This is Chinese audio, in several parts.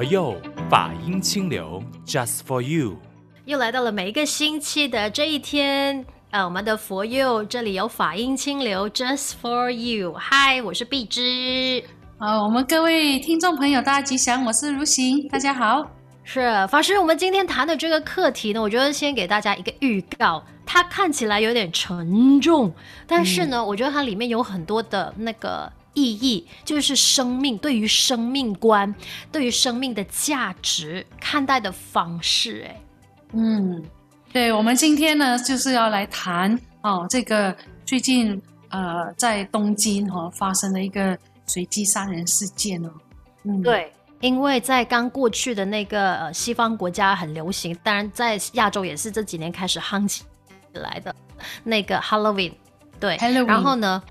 佛佑法音清流，Just for you。又来到了每一个星期的这一天，呃，我们的佛佑这里有法音清流，Just for you。嗨，我是碧芝。好，我们各位听众朋友，大家吉祥，我是如行，大家好。是法师，我们今天谈的这个课题呢，我觉得先给大家一个预告，它看起来有点沉重，但是呢，嗯、我觉得它里面有很多的那个。意义就是生命，对于生命观，对于生命的价值看待的方式。哎，嗯，对，我们今天呢就是要来谈哦，这个最近呃在东京哈、哦、发生的一个随机杀人事件哦。嗯，对，因为在刚过去的那个呃西方国家很流行，当然在亚洲也是这几年开始夯起来的那个 Halloween。对，Halloween。然后呢？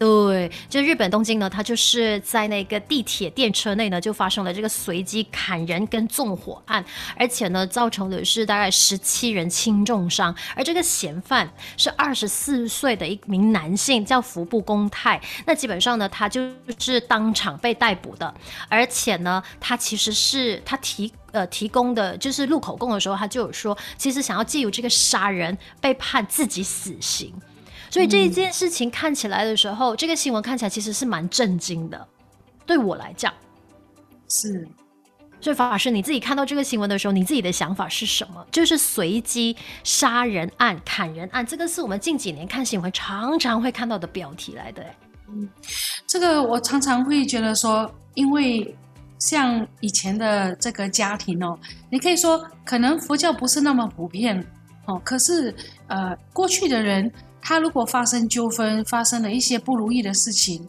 对，就日本东京呢，它就是在那个地铁电车内呢，就发生了这个随机砍人跟纵火案，而且呢，造成的是大概十七人轻重伤，而这个嫌犯是二十四岁的一名男性，叫服部公太。那基本上呢，他就是当场被逮捕的，而且呢，他其实是他提呃提供的就是录口供的时候，他就有说，其实想要借由这个杀人被判自己死刑。所以这一件事情看起来的时候，嗯、这个新闻看起来其实是蛮震惊的，对我来讲是。所以法师你自己看到这个新闻的时候，你自己的想法是什么？就是随机杀人案、砍人案，这个是我们近几年看新闻常常会看到的标题来的。嗯，这个我常常会觉得说，因为像以前的这个家庭哦，你可以说可能佛教不是那么普遍哦，可是呃，过去的人。他如果发生纠纷，发生了一些不如意的事情，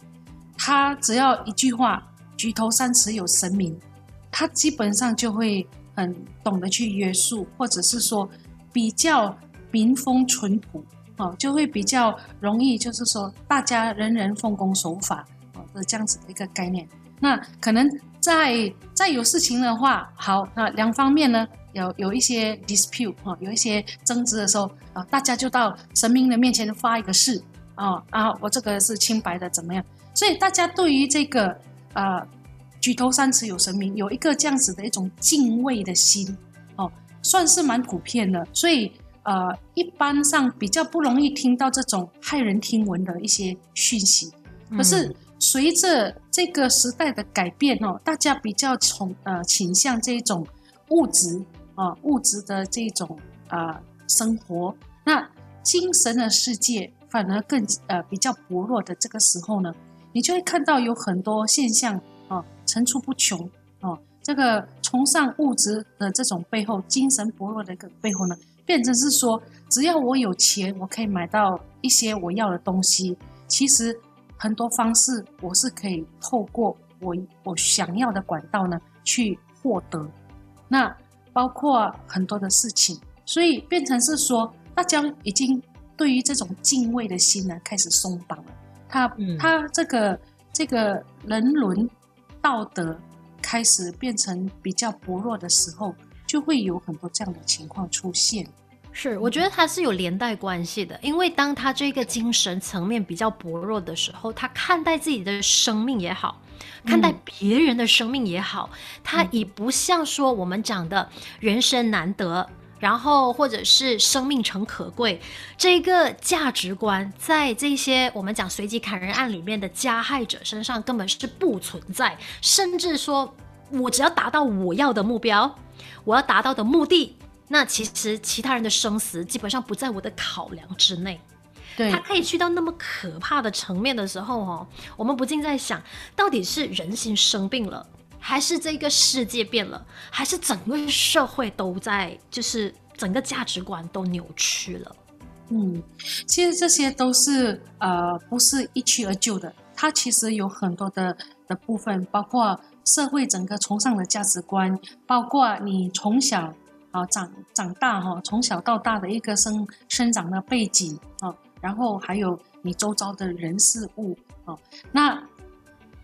他只要一句话“举头三尺有神明”，他基本上就会很懂得去约束，或者是说比较民风淳朴，哦，就会比较容易，就是说大家人人奉公守法，哦的这样子的一个概念。那可能在再有事情的话，好，那两方面呢？有有一些 dispute 哈，有一些争执的时候啊，大家就到神明的面前发一个誓啊啊，我这个是清白的，怎么样？所以大家对于这个呃，举头三尺有神明，有一个这样子的一种敬畏的心哦，算是蛮普遍的。所以呃，一般上比较不容易听到这种骇人听闻的一些讯息。可是随着这个时代的改变哦，大家比较从呃倾向这种物质。啊，物质的这种啊、生活，那精神的世界反而更呃比较薄弱的这个时候呢，你就会看到有很多现象啊层出不穷啊。这个崇尚物质的这种背后，精神薄弱的一个背后呢，变成是说，只要我有钱，我可以买到一些我要的东西。其实很多方式，我是可以透过我我想要的管道呢去获得。那包括很多的事情，所以变成是说，大家已经对于这种敬畏的心呢开始松绑了。他、嗯、他这个这个人伦道德开始变成比较薄弱的时候，就会有很多这样的情况出现。是，我觉得它是有连带关系的，因为当他这个精神层面比较薄弱的时候，他看待自己的生命也好，看待别人的生命也好，嗯、他已不像说我们讲的人生难得，然后或者是生命诚可贵。这个价值观，在这些我们讲随机砍人案里面的加害者身上根本是不存在，甚至说我只要达到我要的目标，我要达到的目的。那其实其他人的生死基本上不在我的考量之内，对，他可以去到那么可怕的层面的时候，哦，我们不禁在想，到底是人心生病了，还是这个世界变了，还是整个社会都在，就是整个价值观都扭曲了？嗯，其实这些都是呃不是一去而就的，它其实有很多的的部分，包括社会整个崇尚的价值观，包括你从小。啊，长长大哈，从小到大的一个生生长的背景啊，然后还有你周遭的人事物啊。那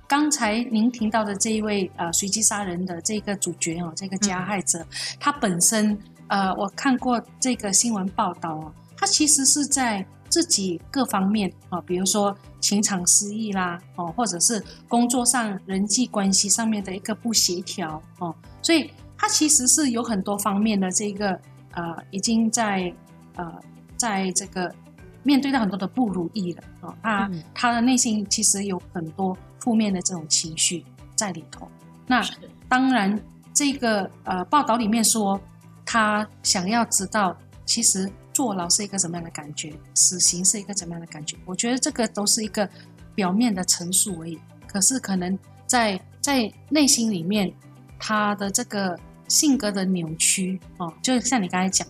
刚才您听到的这一位啊，随机杀人的这个主角啊，这个加害者，嗯、他本身呃，我看过这个新闻报道啊，他其实是在自己各方面啊，比如说情场失意啦，哦，或者是工作上人际关系上面的一个不协调哦，所以他其实是有很多方面的这个呃，已经在呃，在这个面对到很多的不如意了啊，他他的内心其实有很多负面的这种情绪在里头。那当然，这个呃报道里面说，他想要知道其实。坐牢是一个怎么样的感觉？死刑是一个怎么样的感觉？我觉得这个都是一个表面的陈述而已。可是可能在在内心里面，他的这个性格的扭曲哦，就像你刚才讲，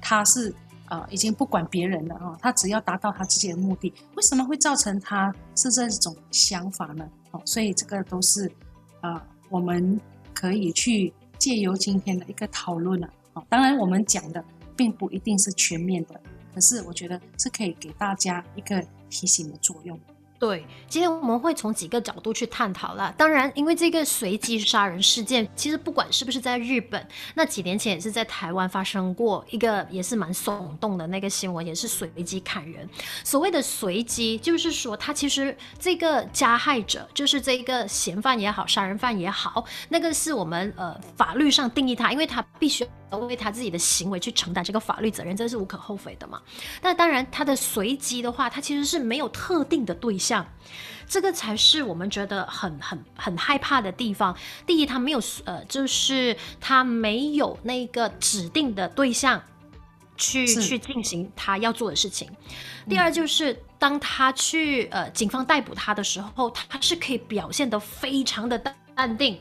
他是啊、呃，已经不管别人了啊、哦，他只要达到他自己的目的。为什么会造成他是这种想法呢？哦，所以这个都是啊、呃，我们可以去借由今天的一个讨论了。哦，当然我们讲的。并不一定是全面的，可是我觉得是可以给大家一个提醒的作用。对，今天我们会从几个角度去探讨了。当然，因为这个随机杀人事件，其实不管是不是在日本，那几年前也是在台湾发生过一个也是蛮耸动的那个新闻，也是随机砍人。所谓的随机，就是说他其实这个加害者，就是这个嫌犯也好，杀人犯也好，那个是我们呃法律上定义他，因为他必须为他自己的行为去承担这个法律责任，这是无可厚非的嘛。那当然，他的随机的话，他其实是没有特定的对象。这个才是我们觉得很很很害怕的地方。第一，他没有呃，就是他没有那个指定的对象去去进行他要做的事情。第二，就是当他去呃警方逮捕他的时候，他是可以表现得非常的淡定。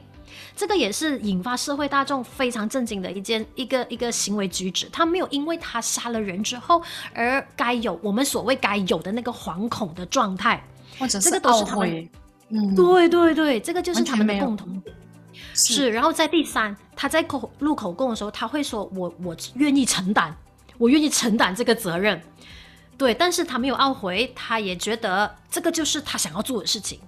这个也是引发社会大众非常震惊的一件一个一个行为举止。他没有因为他杀了人之后而该有我们所谓该有的那个惶恐的状态。或者是懊悔，嗯，对对对，这个就是他们的共同点。是，是，然后在第三，他在口录口供的时候，他会说：“我我愿意承担，我愿意承担这个责任。”对，但是他没有懊悔，他也觉得这个就是他想要做的事情。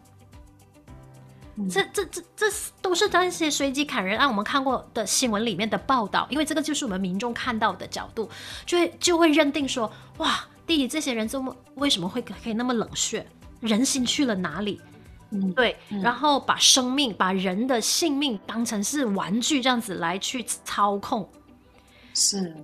嗯、这这这这都是那些随机砍人案我们看过的新闻里面的报道，因为这个就是我们民众看到的角度，就会就会认定说：“哇，弟弟，这些人这么为什么会可以那么冷血？”人心去了哪里？嗯，对，嗯、然后把生命、把人的性命当成是玩具这样子来去操控，是。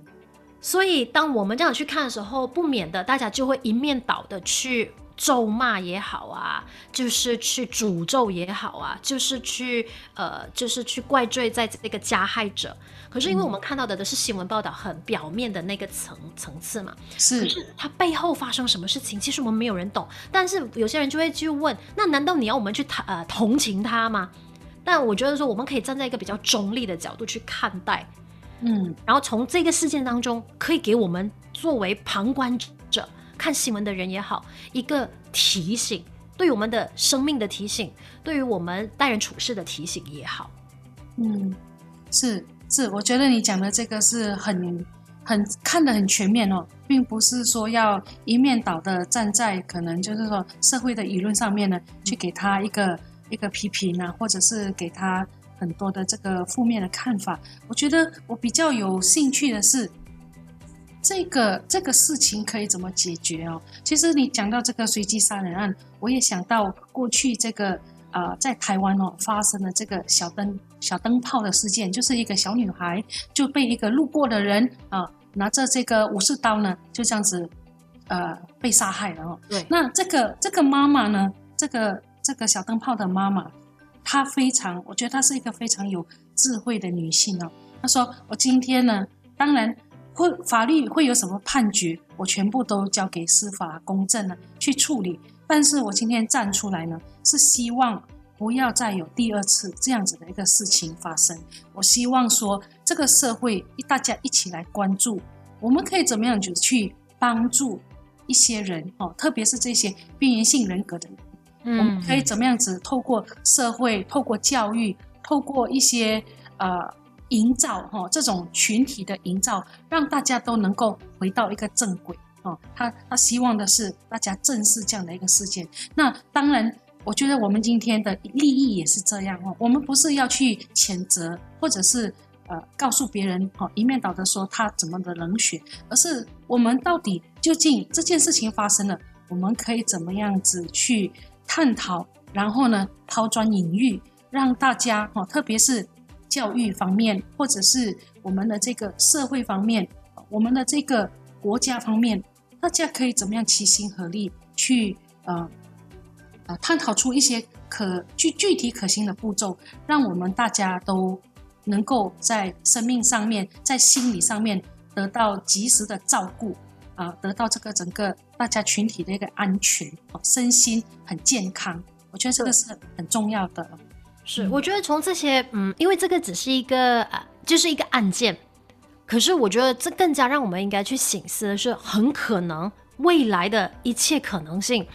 所以当我们这样去看的时候，不免的大家就会一面倒的去。咒骂也好啊，就是去诅咒也好啊，就是去呃，就是去怪罪在这个加害者。可是因为我们看到的都是新闻报道很表面的那个层层次嘛，是。可是他背后发生什么事情，其实我们没有人懂。但是有些人就会去问，那难道你要我们去呃同情他吗？但我觉得说，我们可以站在一个比较中立的角度去看待，嗯，然后从这个事件当中，可以给我们作为旁观者。看新闻的人也好，一个提醒，对于我们的生命的提醒，对于我们待人处事的提醒也好。嗯，是是，我觉得你讲的这个是很很看得很全面哦，并不是说要一面倒的站在可能就是说社会的舆论上面呢，去给他一个一个批评啊，或者是给他很多的这个负面的看法。我觉得我比较有兴趣的是。这个这个事情可以怎么解决哦？其实你讲到这个随机杀人案，我也想到过去这个呃，在台湾哦发生的这个小灯小灯泡的事件，就是一个小女孩就被一个路过的人啊、呃、拿着这个武士刀呢，就这样子呃被杀害了哦。对。那这个这个妈妈呢，这个这个小灯泡的妈妈，她非常，我觉得她是一个非常有智慧的女性哦。她说：“我今天呢，当然。”会法律会有什么判决，我全部都交给司法公正呢去处理。但是我今天站出来呢，是希望不要再有第二次这样子的一个事情发生。我希望说，这个社会大家一起来关注，我们可以怎么样子去帮助一些人哦，特别是这些边缘性人格的人，嗯，我们可以怎么样子透过社会、透过教育、透过一些呃。营造哈这种群体的营造，让大家都能够回到一个正轨哦。他他希望的是大家正视这样的一个事件。那当然，我觉得我们今天的利益也是这样哦。我们不是要去谴责或者是呃告诉别人哦，一面倒的说他怎么的冷血，而是我们到底究竟这件事情发生了，我们可以怎么样子去探讨，然后呢抛砖引玉，让大家哦，特别是教育方面，或者是我们的这个社会方面，我们的这个国家方面，大家可以怎么样齐心合力去呃呃探讨出一些。可具具体可行的步骤，让我们大家都能够在生命上面，在心理上面得到及时的照顾啊，得到这个整个大家群体的一个安全，身心很健康。我觉得这个是很重要的。是，我觉得从这些，嗯，因为这个只是一个呃，就是一个案件，可是我觉得这更加让我们应该去醒思的是，很可能未来的一切可能性，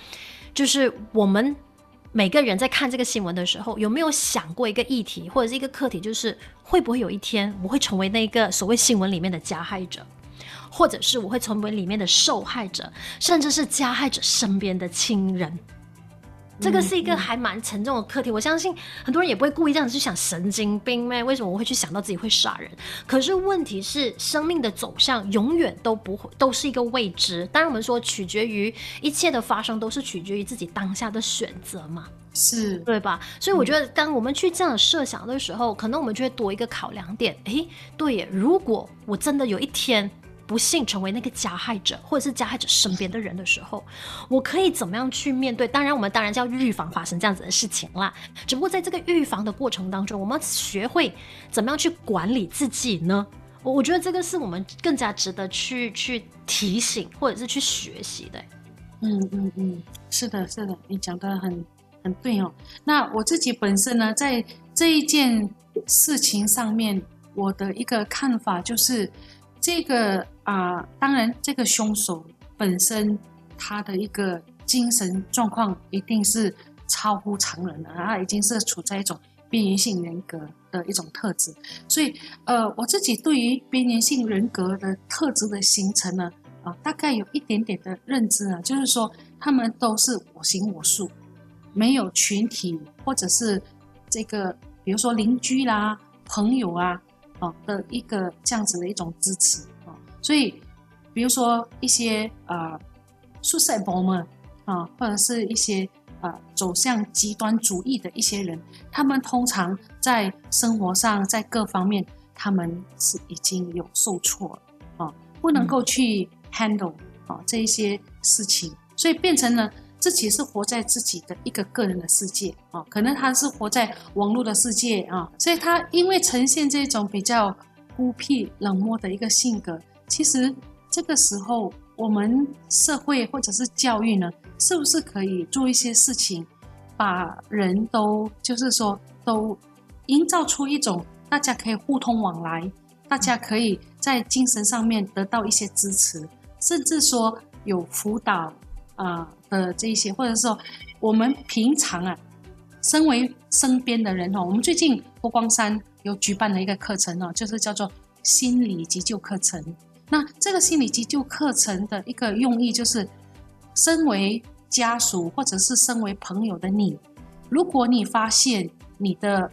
就是我们。每个人在看这个新闻的时候，有没有想过一个议题或者是一个课题，就是会不会有一天我会成为那个所谓新闻里面的加害者，或者是我会成为里面的受害者，甚至是加害者身边的亲人？这个是一个还蛮沉重的课题，我相信很多人也不会故意这样子去想神经病咩？为什么我会去想到自己会杀人？可是问题是，生命的走向永远都不会都是一个未知。当然，我们说取决于一切的发生都是取决于自己当下的选择嘛，是对吧？所以我觉得，当我们去这样设想的时候，可能我们就会多一个考量点。诶，对耶，如果我真的有一天。不幸成为那个加害者，或者是加害者身边的人的时候，我可以怎么样去面对？当然，我们当然要预防发生这样子的事情啦。只不过在这个预防的过程当中，我们要学会怎么样去管理自己呢？我我觉得这个是我们更加值得去去提醒，或者是去学习的。嗯嗯嗯，是的，是的，你讲得很很对哦。那我自己本身呢，在这一件事情上面，我的一个看法就是。这个啊、呃，当然，这个凶手本身他的一个精神状况一定是超乎常人的，他已经是处在一种边缘性人格的一种特质。所以，呃，我自己对于边缘性人格的特质的形成呢，啊、大概有一点点的认知啊，就是说他们都是我行我素，没有群体或者是这个，比如说邻居啦、朋友啊。的一个这样子的一种支持啊，所以比如说一些啊，suicide bomber 啊，或者是一些啊走向极端主义的一些人，他们通常在生活上在各方面，他们是已经有受挫了啊，不能够去 handle 啊这一些事情，所以变成了。自己是活在自己的一个个人的世界啊，可能他是活在网络的世界啊，所以他因为呈现这种比较孤僻冷漠的一个性格，其实这个时候我们社会或者是教育呢，是不是可以做一些事情，把人都就是说都营造出一种大家可以互通往来，大家可以在精神上面得到一些支持，甚至说有辅导。啊的这一些，或者说我们平常啊，身为身边的人哦，我们最近佛光山有举办了一个课程哦，就是叫做心理急救课程。那这个心理急救课程的一个用意就是，身为家属或者是身为朋友的你，如果你发现你的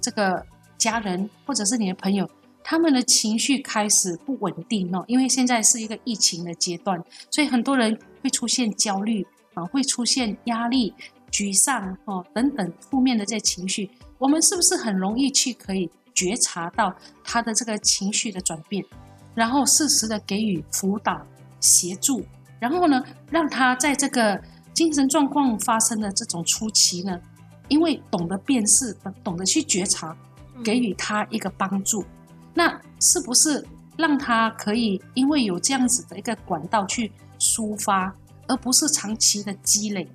这个家人或者是你的朋友，他们的情绪开始不稳定哦，因为现在是一个疫情的阶段，所以很多人会出现焦虑啊，会出现压力、沮丧哦等等负面的这些情绪。我们是不是很容易去可以觉察到他的这个情绪的转变，然后适时的给予辅导协助，然后呢，让他在这个精神状况发生的这种初期呢，因为懂得辨识，懂得去觉察，给予他一个帮助。那是不是让他可以因为有这样子的一个管道去抒发，而不是长期的积累，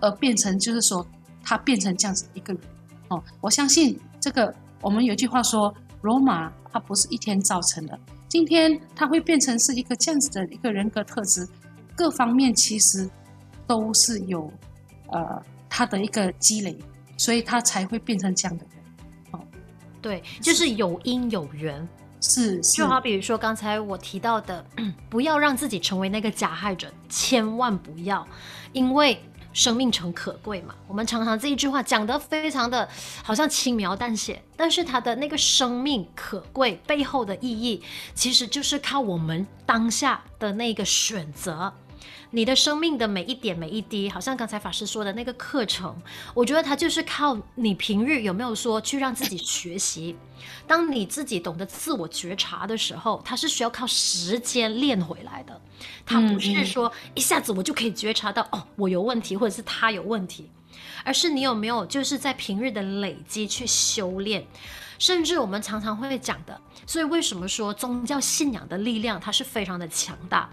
而变成就是说他变成这样子一个人哦？我相信这个，我们有句话说，罗马它不是一天造成的，今天他会变成是一个这样子的一个人格特质，各方面其实都是有呃他的一个积累，所以他才会变成这样的人。哦对，就是有因有缘，是，是就好比如说刚才我提到的，不要让自己成为那个加害者，千万不要，因为生命诚可贵嘛。我们常常这一句话讲得非常的好像轻描淡写，但是它的那个生命可贵背后的意义，其实就是靠我们当下的那个选择。你的生命的每一点每一滴，好像刚才法师说的那个课程，我觉得它就是靠你平日有没有说去让自己学习。当你自己懂得自我觉察的时候，它是需要靠时间练回来的。它不是说一下子我就可以觉察到哦，我有问题，或者是他有问题，而是你有没有就是在平日的累积去修炼。甚至我们常常会讲的，所以为什么说宗教信仰的力量它是非常的强大？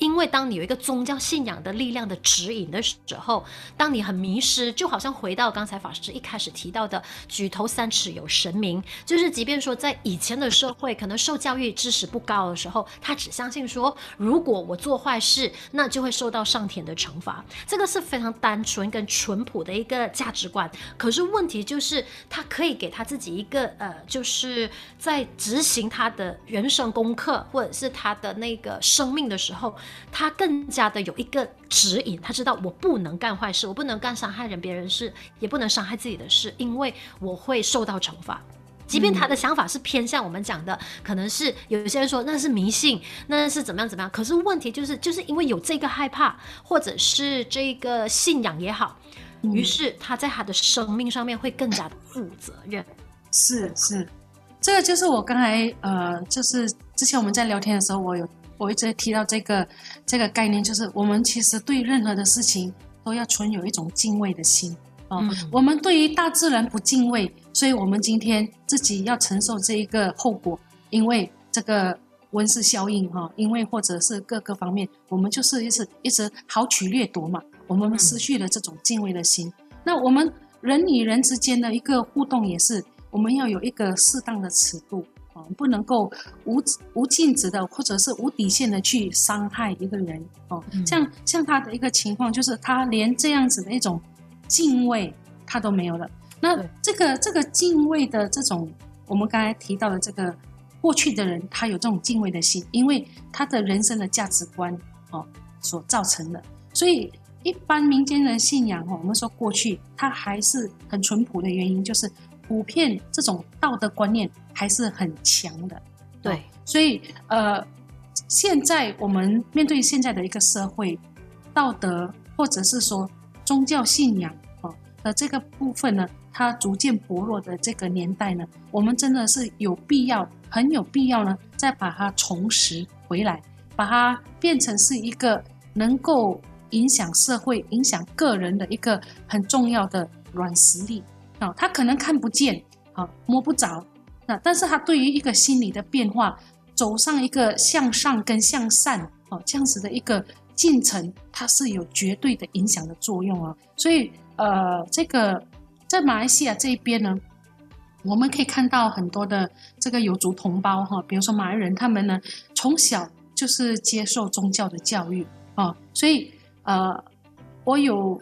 因为当你有一个宗教信仰的力量的指引的时候，当你很迷失，就好像回到刚才法师一开始提到的“举头三尺有神明”，就是即便说在以前的社会，可能受教育知识不高的时候，他只相信说，如果我做坏事，那就会受到上天的惩罚。这个是非常单纯跟淳朴的一个价值观。可是问题就是，他可以给他自己一个呃，就是在执行他的人生功课或者是他的那个生命的时候。他更加的有一个指引，他知道我不能干坏事，我不能干伤害人别人事，也不能伤害自己的事，因为我会受到惩罚。即便他的想法是偏向我们讲的，可能是有些人说那是迷信，那是怎么样怎么样。可是问题就是，就是因为有这个害怕，或者是这个信仰也好，于是他在他的生命上面会更加的负责任。是是，这个就是我刚才呃，就是之前我们在聊天的时候，我有。我一直提到这个这个概念，就是我们其实对任何的事情都要存有一种敬畏的心啊。哦嗯、我们对于大自然不敬畏，所以我们今天自己要承受这一个后果，因为这个温室效应哈，因为或者是各个方面，我们就是一直一直好取掠夺嘛，我们失去了这种敬畏的心。嗯、那我们人与人之间的一个互动也是，我们要有一个适当的尺度。不能够无无尽止的，或者是无底线的去伤害一个人哦。像像他的一个情况，就是他连这样子的一种敬畏他都没有了。那这个这个敬畏的这种，我们刚才提到的这个过去的人，他有这种敬畏的心，因为他的人生的价值观哦所造成的。所以一般民间的信仰哦，我们说过去他还是很淳朴的原因，就是。普遍这种道德观念还是很强的，对，所以呃，现在我们面对现在的一个社会，道德或者是说宗教信仰啊的这个部分呢，它逐渐薄弱的这个年代呢，我们真的是有必要，很有必要呢，再把它重拾回来，把它变成是一个能够影响社会、影响个人的一个很重要的软实力。啊，他可能看不见，啊，摸不着，那但是他对于一个心理的变化，走上一个向上跟向善，哦，这样子的一个进程，它是有绝对的影响的作用啊。所以，呃，这个在马来西亚这一边呢，我们可以看到很多的这个有族同胞哈，比如说马来人，他们呢从小就是接受宗教的教育啊，所以，呃，我有。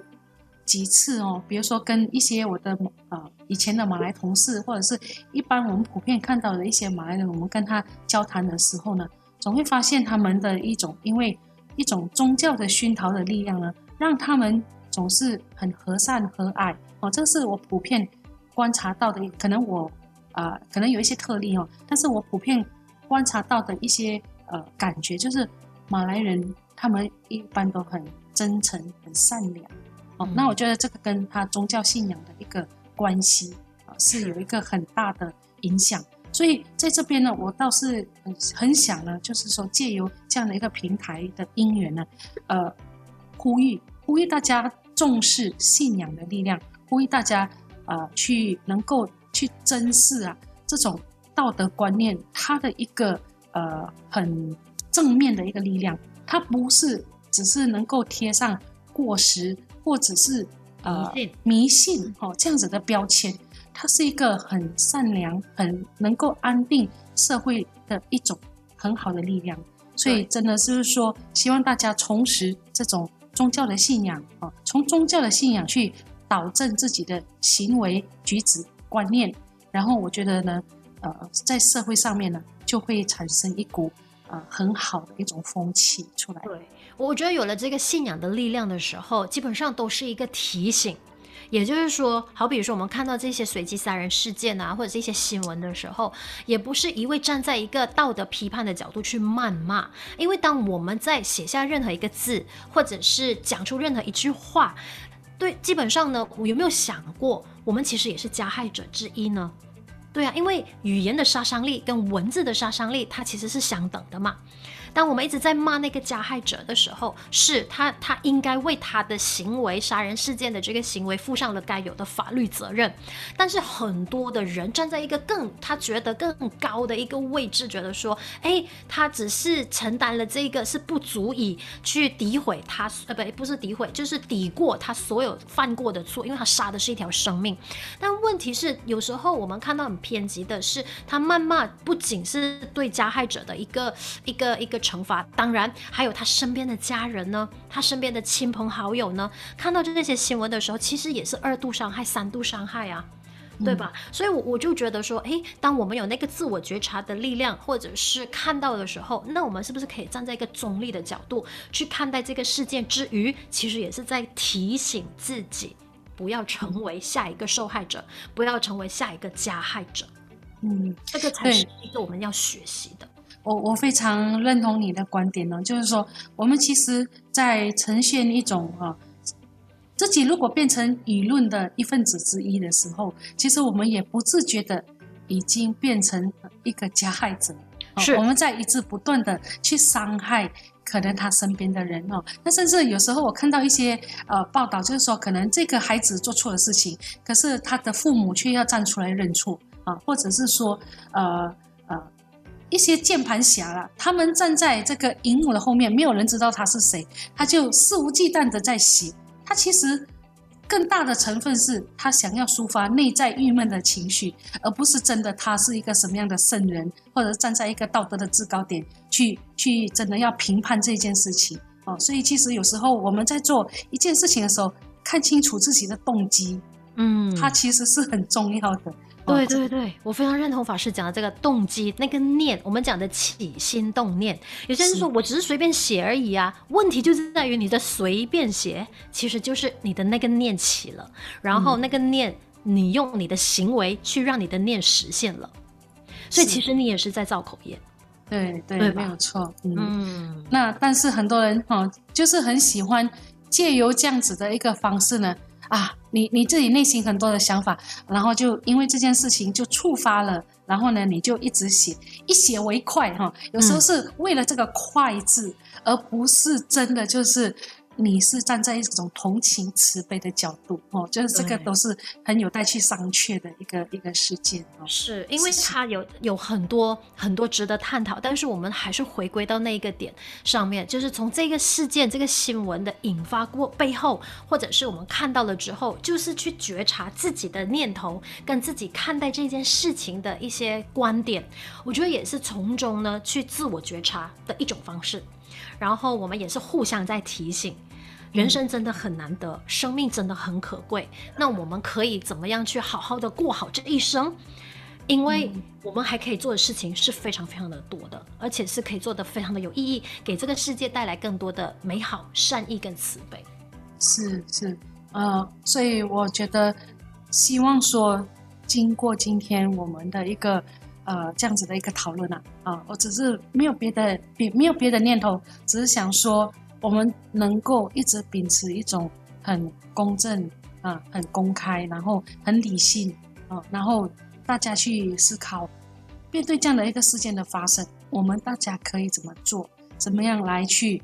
几次哦，比如说跟一些我的呃以前的马来同事，或者是一般我们普遍看到的一些马来人，我们跟他交谈的时候呢，总会发现他们的一种因为一种宗教的熏陶的力量呢，让他们总是很和善和蔼哦。这是我普遍观察到的，可能我啊、呃、可能有一些特例哦，但是我普遍观察到的一些呃感觉，就是马来人他们一般都很真诚、很善良。哦，那我觉得这个跟他宗教信仰的一个关系啊，是有一个很大的影响。所以在这边呢，我倒是很想呢，就是说借由这样的一个平台的因缘呢，呃，呼吁呼吁大家重视信仰的力量，呼吁大家呃去能够去珍视啊这种道德观念，它的一个呃很正面的一个力量，它不是只是能够贴上过时。或者是呃迷信，哦，这样子的标签，它是一个很善良、很能够安定社会的一种很好的力量。所以真的就是说，希望大家重拾这种宗教的信仰啊，从宗教的信仰去导正自己的行为举止观念，然后我觉得呢，呃，在社会上面呢，就会产生一股呃很好的一种风气出来。对。我觉得有了这个信仰的力量的时候，基本上都是一个提醒。也就是说，好比如说我们看到这些随机杀人事件啊，或者是一些新闻的时候，也不是一味站在一个道德批判的角度去谩骂，因为当我们在写下任何一个字，或者是讲出任何一句话，对，基本上呢，我有没有想过，我们其实也是加害者之一呢？对啊，因为语言的杀伤力跟文字的杀伤力，它其实是相等的嘛。当我们一直在骂那个加害者的时候，是他，他应该为他的行为、杀人事件的这个行为负上了该有的法律责任。但是很多的人站在一个更他觉得更高的一个位置，觉得说，哎，他只是承担了这个是不足以去诋毁他，呃，不，不是诋毁，就是抵过他所有犯过的错，因为他杀的是一条生命。但问题是，有时候我们看到很偏激的是，他谩骂不仅是对加害者的一个一个一个。惩罚，当然还有他身边的家人呢，他身边的亲朋好友呢，看到这些新闻的时候，其实也是二度伤害、三度伤害啊，对吧？嗯、所以，我我就觉得说，诶，当我们有那个自我觉察的力量，或者是看到的时候，那我们是不是可以站在一个中立的角度去看待这个事件之余，其实也是在提醒自己，不要成为下一个受害者，不要成为下一个加害者。嗯，这个才是一个我们要学习的。我我非常认同你的观点呢，就是说，我们其实，在呈现一种啊，自己如果变成舆论的一份子之一的时候，其实我们也不自觉的已经变成一个加害者。是，我们在一直不断的去伤害可能他身边的人哦。那甚至有时候我看到一些呃报道，就是说，可能这个孩子做错了事情，可是他的父母却要站出来认错啊，或者是说呃。一些键盘侠啦，他们站在这个荧幕的后面，没有人知道他是谁，他就肆无忌惮的在写。他其实更大的成分是他想要抒发内在郁闷的情绪，而不是真的他是一个什么样的圣人，或者站在一个道德的制高点去去真的要评判这件事情哦。所以其实有时候我们在做一件事情的时候，看清楚自己的动机，嗯，它其实是很重要的。对对对，我非常认同法师讲的这个动机，那个念，我们讲的起心动念。有些人说我只是随便写而已啊，问题就是在于你的随便写，其实就是你的那个念起了，然后那个念，你用你的行为去让你的念实现了，所以其实你也是在造口业。对对，对没有错。嗯，嗯那但是很多人哦，就是很喜欢借由这样子的一个方式呢。啊，你你自己内心很多的想法，然后就因为这件事情就触发了，然后呢，你就一直写，一写为快哈。有时候是为了这个快字，嗯、而不是真的就是。你是站在一种同情慈悲的角度哦，就是这个都是很有待去商榷的一个一个事件哦。是因为它有有很多很多值得探讨，但是我们还是回归到那一个点上面，就是从这个事件、这个新闻的引发过背后，或者是我们看到了之后，就是去觉察自己的念头跟自己看待这件事情的一些观点，我觉得也是从中呢去自我觉察的一种方式。然后我们也是互相在提醒。人生真的很难得，生命真的很可贵。那我们可以怎么样去好好的过好这一生？因为我们还可以做的事情是非常非常的多的，而且是可以做得非常的有意义，给这个世界带来更多的美好、善意跟慈悲。是是，呃，所以我觉得，希望说，经过今天我们的一个呃这样子的一个讨论啊，啊、呃，我只是没有别的别没有别的念头，只是想说。我们能够一直秉持一种很公正啊、很公开，然后很理性啊，然后大家去思考，面对这样的一个事件的发生，我们大家可以怎么做？怎么样来去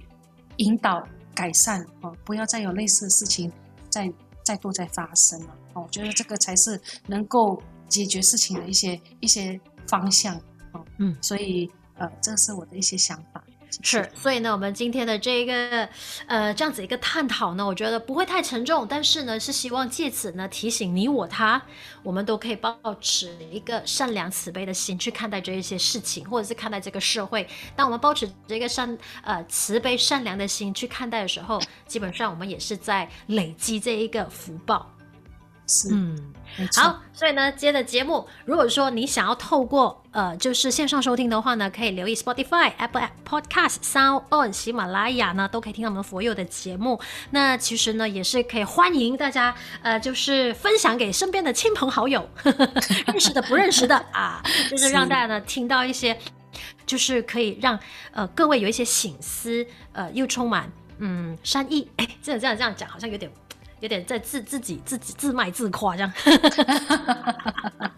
引导改善啊？不要再有类似的事情再再度再发生了。我觉得这个才是能够解决事情的一些一些方向啊。嗯，所以呃，这是我的一些想法。是，所以呢，我们今天的这一个，呃，这样子一个探讨呢，我觉得不会太沉重，但是呢，是希望借此呢，提醒你我他，我们都可以保持一个善良慈悲的心去看待这一些事情，或者是看待这个社会。当我们保持这个善，呃，慈悲善良的心去看待的时候，基本上我们也是在累积这一个福报。是，嗯，好，所以呢，接着节目，如果说你想要透过呃，就是线上收听的话呢，可以留意 Spotify、Apple Podcast、Sound On、喜马拉雅呢，都可以听到我们佛佑的节目。那其实呢，也是可以欢迎大家呃，就是分享给身边的亲朋好友，呵 呵认识的不认识的 啊，就是让大家呢听到一些，就是可以让呃各位有一些醒思，呃，又充满嗯善意。哎，这样这样这样讲，好像有点。有点在自自己自己自卖自夸这样，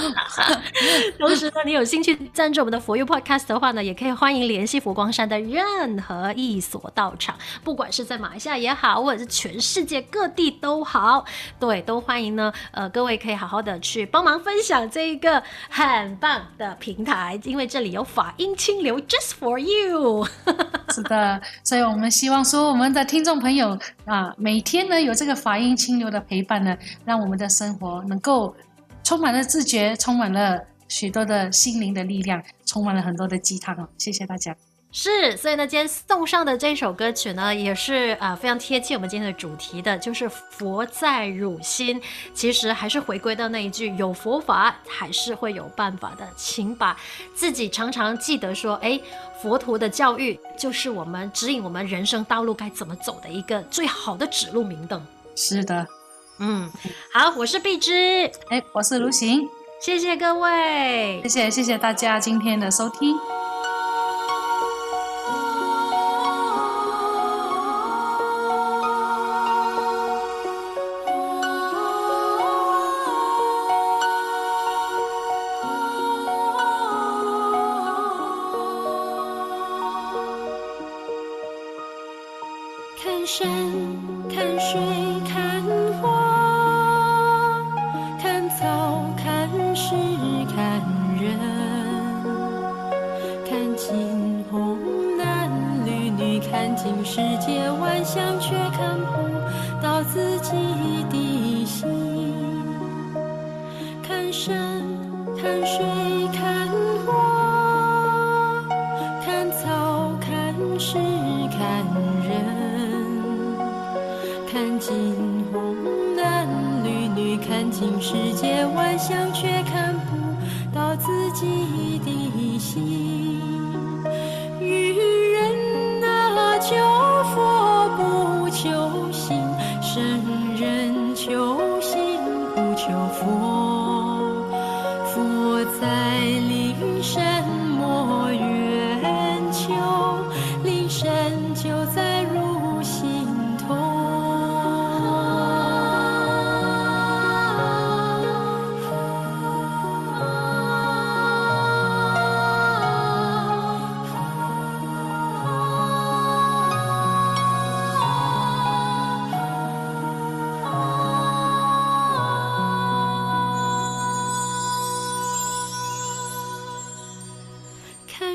同时呢，你有兴趣赞助我们的 For You Podcast 的话呢，也可以欢迎联系佛光山的任何一所道场，不管是在马来西亚也好，或者是全世界各地都好，对，都欢迎呢。呃，各位可以好好的去帮忙分享这一个很棒的平台，因为这里有法音清流 Just For You。是的，所以我们希望说，我们的听众朋友啊，每天呢有这个法音清流的陪伴呢，让我们的生活能够充满了自觉，充满了许多的心灵的力量，充满了很多的鸡汤哦。谢谢大家。是，所以呢，今天送上的这首歌曲呢，也是啊、呃、非常贴切我们今天的主题的，就是佛在汝心。其实还是回归到那一句，有佛法还是会有办法的。请把自己常常记得说，哎，佛陀的教育就是我们指引我们人生道路该怎么走的一个最好的指路明灯。是的，嗯，好，我是碧芝，哎，我是卢行，谢谢各位，谢谢谢谢大家今天的收听。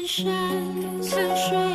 山莫远